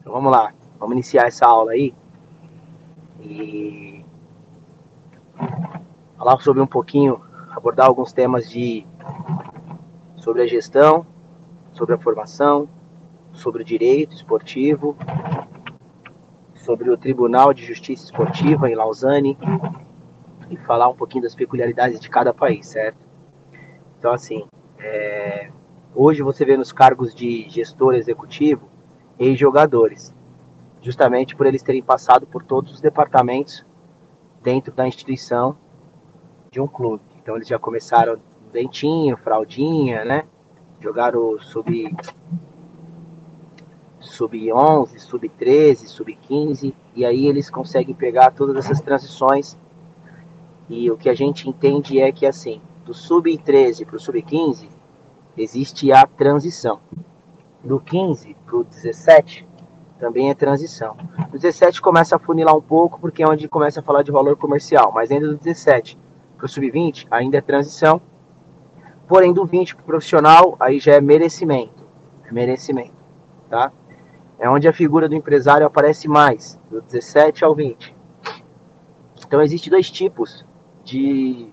Então vamos lá, vamos iniciar essa aula aí. E falar sobre um pouquinho, abordar alguns temas de sobre a gestão, sobre a formação, sobre o direito esportivo, sobre o Tribunal de Justiça Esportiva em Lausanne e falar um pouquinho das peculiaridades de cada país, certo? Então, assim, é... hoje você vê nos cargos de gestor executivo ex-jogadores, justamente por eles terem passado por todos os departamentos dentro da instituição de um clube. Então, eles já começaram dentinho, fraldinha, né? Jogaram sub sub-11, sub-13, sub-15, e aí eles conseguem pegar todas essas transições. E o que a gente entende é que, assim, do sub-13 para o sub-15, existe a transição. Do 15 para o 17, também é transição. O 17 começa a funilar um pouco, porque é onde começa a falar de valor comercial, mas ainda do 17 para o sub-20, ainda é transição. Porém, do 20 para o profissional, aí já é merecimento. É merecimento, tá? é onde a figura do empresário aparece mais, do 17 ao 20. Então existem dois tipos de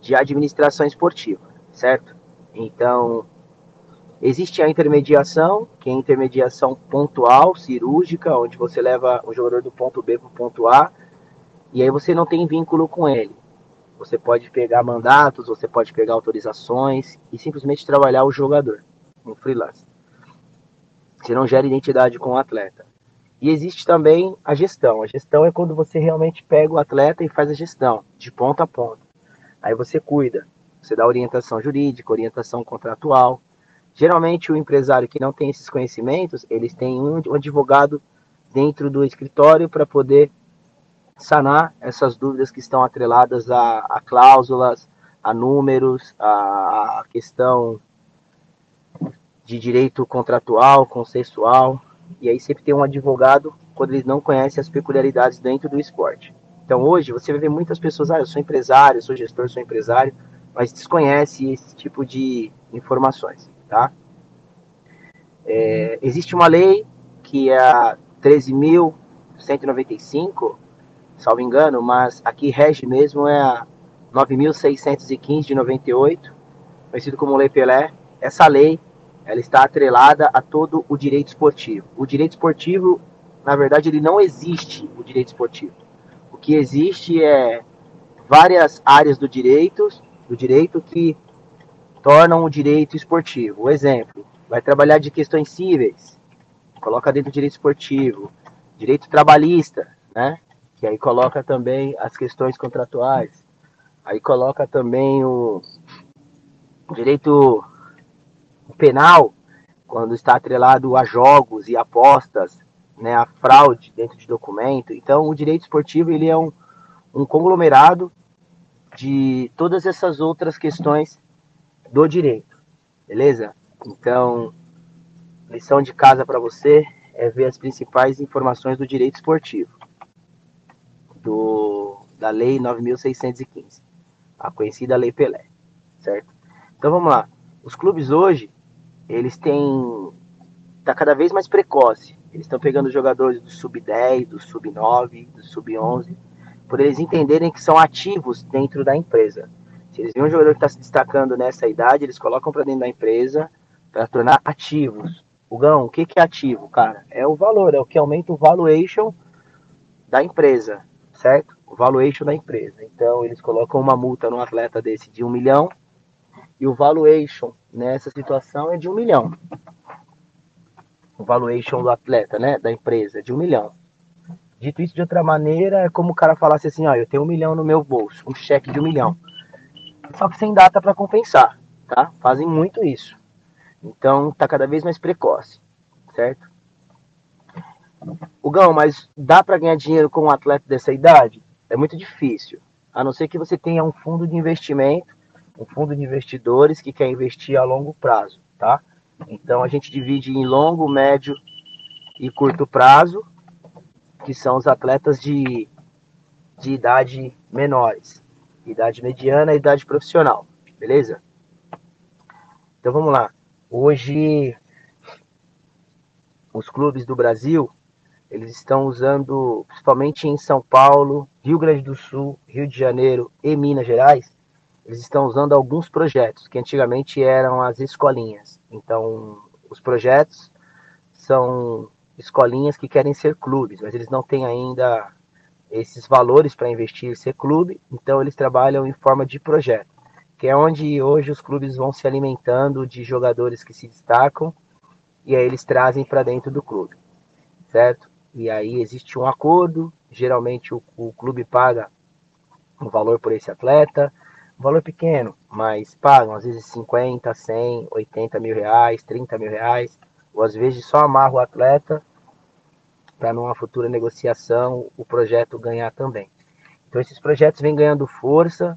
de administração esportiva, certo? Então existe a intermediação, que é a intermediação pontual, cirúrgica, onde você leva o jogador do ponto B para o ponto A, e aí você não tem vínculo com ele. Você pode pegar mandatos, você pode pegar autorizações e simplesmente trabalhar o jogador um freelance. Você não gera identidade com o atleta. E existe também a gestão. A gestão é quando você realmente pega o atleta e faz a gestão, de ponta a ponta. Aí você cuida, você dá orientação jurídica, orientação contratual. Geralmente o empresário que não tem esses conhecimentos, eles têm um advogado dentro do escritório para poder sanar essas dúvidas que estão atreladas a, a cláusulas, a números, a, a questão de direito contratual, consensual, e aí sempre tem um advogado quando eles não conhecem as peculiaridades dentro do esporte. Então hoje você vai ver muitas pessoas, ah, eu sou empresário, sou gestor, sou empresário, mas desconhece esse tipo de informações, tá? É, existe uma lei que é a 13.195, salvo engano, mas aqui rege mesmo é a 9.615 de 98, conhecido como Lei Pelé. Essa lei ela está atrelada a todo o direito esportivo. O direito esportivo, na verdade, ele não existe, o direito esportivo. O que existe é várias áreas do direito, do direito que tornam o direito esportivo. O exemplo, vai trabalhar de questões cíveis, coloca dentro do direito esportivo, direito trabalhista, né? Que aí coloca também as questões contratuais. Aí coloca também o direito penal, quando está atrelado a jogos e apostas, né, a fraude dentro de documento. Então, o direito esportivo ele é um, um conglomerado de todas essas outras questões do direito, beleza? Então, lição de casa para você é ver as principais informações do direito esportivo, do, da Lei 9.615, a conhecida Lei Pelé, certo? Então vamos lá. Os clubes hoje, eles têm tá cada vez mais precoce. Eles estão pegando jogadores do sub-10, do sub-9, do sub-11, por eles entenderem que são ativos dentro da empresa. Se eles veem um jogador que está se destacando nessa idade, eles colocam para dentro da empresa para tornar ativos. O Gão, o que, que é ativo, cara? É o valor, é o que aumenta o valuation da empresa, certo? O valuation da empresa. Então, eles colocam uma multa no atleta desse de um milhão e o valuation nessa situação é de um milhão. O valuation do atleta, né, da empresa, é de um milhão. Dito isso de outra maneira, é como o cara falasse assim, ó, eu tenho um milhão no meu bolso, um cheque de um milhão. Só que sem data para compensar, tá? Fazem muito isso. Então, tá cada vez mais precoce, certo? O Gão, mas dá para ganhar dinheiro com um atleta dessa idade? É muito difícil. A não ser que você tenha um fundo de investimento um fundo de investidores que quer investir a longo prazo, tá? Então a gente divide em longo, médio e curto prazo, que são os atletas de, de idade menores, idade mediana e idade profissional, beleza? Então vamos lá. Hoje, os clubes do Brasil, eles estão usando, principalmente em São Paulo, Rio Grande do Sul, Rio de Janeiro e Minas Gerais, eles estão usando alguns projetos que antigamente eram as escolinhas. Então, os projetos são escolinhas que querem ser clubes, mas eles não têm ainda esses valores para investir ser clube, então eles trabalham em forma de projeto, que é onde hoje os clubes vão se alimentando de jogadores que se destacam e aí eles trazem para dentro do clube, certo? E aí existe um acordo, geralmente o, o clube paga um valor por esse atleta, um valor pequeno, mas pagam às vezes 50, 100, 80 mil reais, 30 mil reais, ou às vezes só amarra o atleta para numa futura negociação o projeto ganhar também. Então esses projetos vêm ganhando força.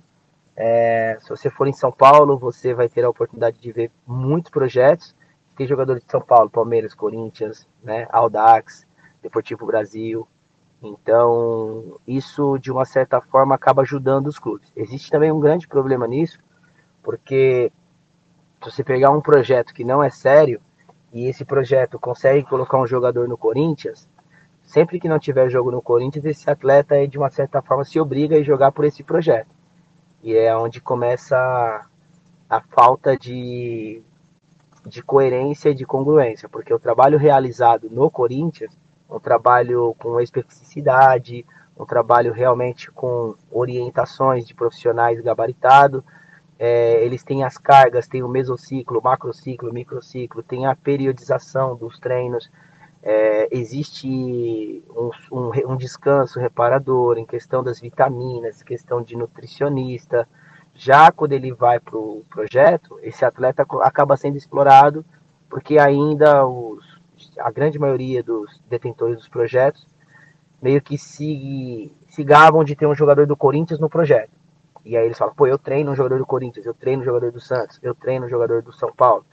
É, se você for em São Paulo, você vai ter a oportunidade de ver muitos projetos. Tem jogadores de São Paulo, Palmeiras, Corinthians, né, Audax, Deportivo Brasil. Então, isso de uma certa forma acaba ajudando os clubes. Existe também um grande problema nisso, porque se você pegar um projeto que não é sério e esse projeto consegue colocar um jogador no Corinthians, sempre que não tiver jogo no Corinthians, esse atleta de uma certa forma se obriga a jogar por esse projeto. E é onde começa a, falta de, de coerência e de congruência, porque o trabalho realizado no Corinthians, um trabalho com especificidade, um trabalho realmente com orientações de profissionais gabaritados, é, eles têm as cargas, tem o mesociclo, macrociclo, microciclo, tem a periodização dos treinos, é, existe um, um, um, descanso reparador em questão das vitaminas, questão de nutricionista. Já quando ele vai para o projeto, esse atleta acaba sendo explorado porque ainda os, a grande maioria dos detentores dos projetos meio que se, se gabam de ter um jogador do Corinthians no projeto. E aí eles falam, pô, eu treino um jogador do Corinthians, eu treino um jogador do Santos, eu treino um jogador do São Paulo.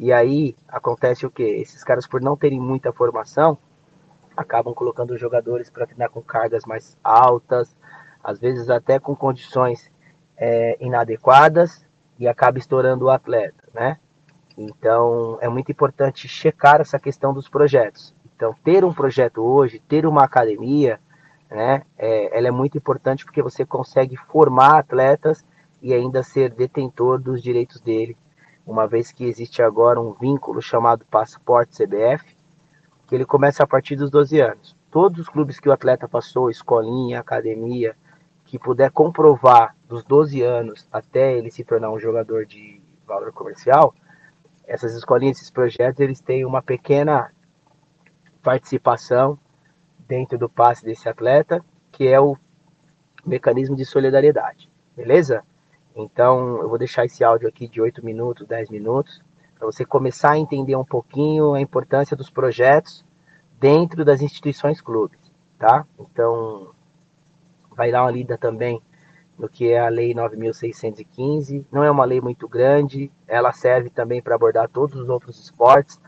E aí acontece o que? Esses caras, por não terem muita formação, acabam colocando os jogadores para treinar com cargas mais altas, às vezes até com condições é, inadequadas, e acaba estourando o atleta, né? Então é muito importante checar essa questão dos projetos. Então, ter um projeto hoje, ter uma academia, né, é, ela é muito importante porque você consegue formar atletas e ainda ser detentor dos direitos dele uma vez que existe agora um vínculo chamado Passaporte CBF, que ele começa a partir dos 12 anos. Todos os clubes que o atleta passou, escolinha, academia, que puder comprovar dos 12 anos até ele se tornar um jogador de valor comercial, essas escolinhas, esses projetos, eles têm uma pequena participação dentro do passe desse atleta, que é o mecanismo de solidariedade. Beleza? Então, eu vou deixar esse áudio aqui de 8 minutos, 10 minutos, para você começar a entender um pouquinho a importância dos projetos dentro das instituições clubes, tá? Então, vai dar uma lida também no que é a Lei 9.615. Não é uma lei muito grande, ela serve também para abordar todos os outros esportes,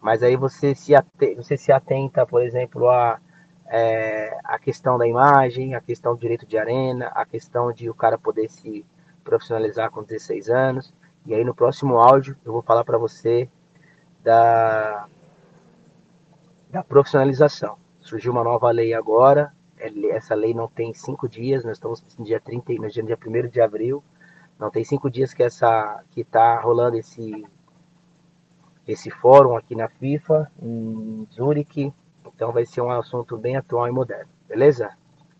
mas aí você se, atenta, você se atenta, por exemplo, a, é, a questão da imagem, a questão do direito de arena, a questão de o cara poder se profissionalizar com 16 anos. E aí no próximo áudio eu vou falar para você da, da profissionalização. Surgiu uma nova lei agora, essa lei não tem cinco dias, nós estamos no dia 30, no dia 1 de abril, não tem cinco dias que essa que está rolando esse esse fórum aqui na FIFA, em Zurique, então vai ser um assunto bem atual e moderno, beleza?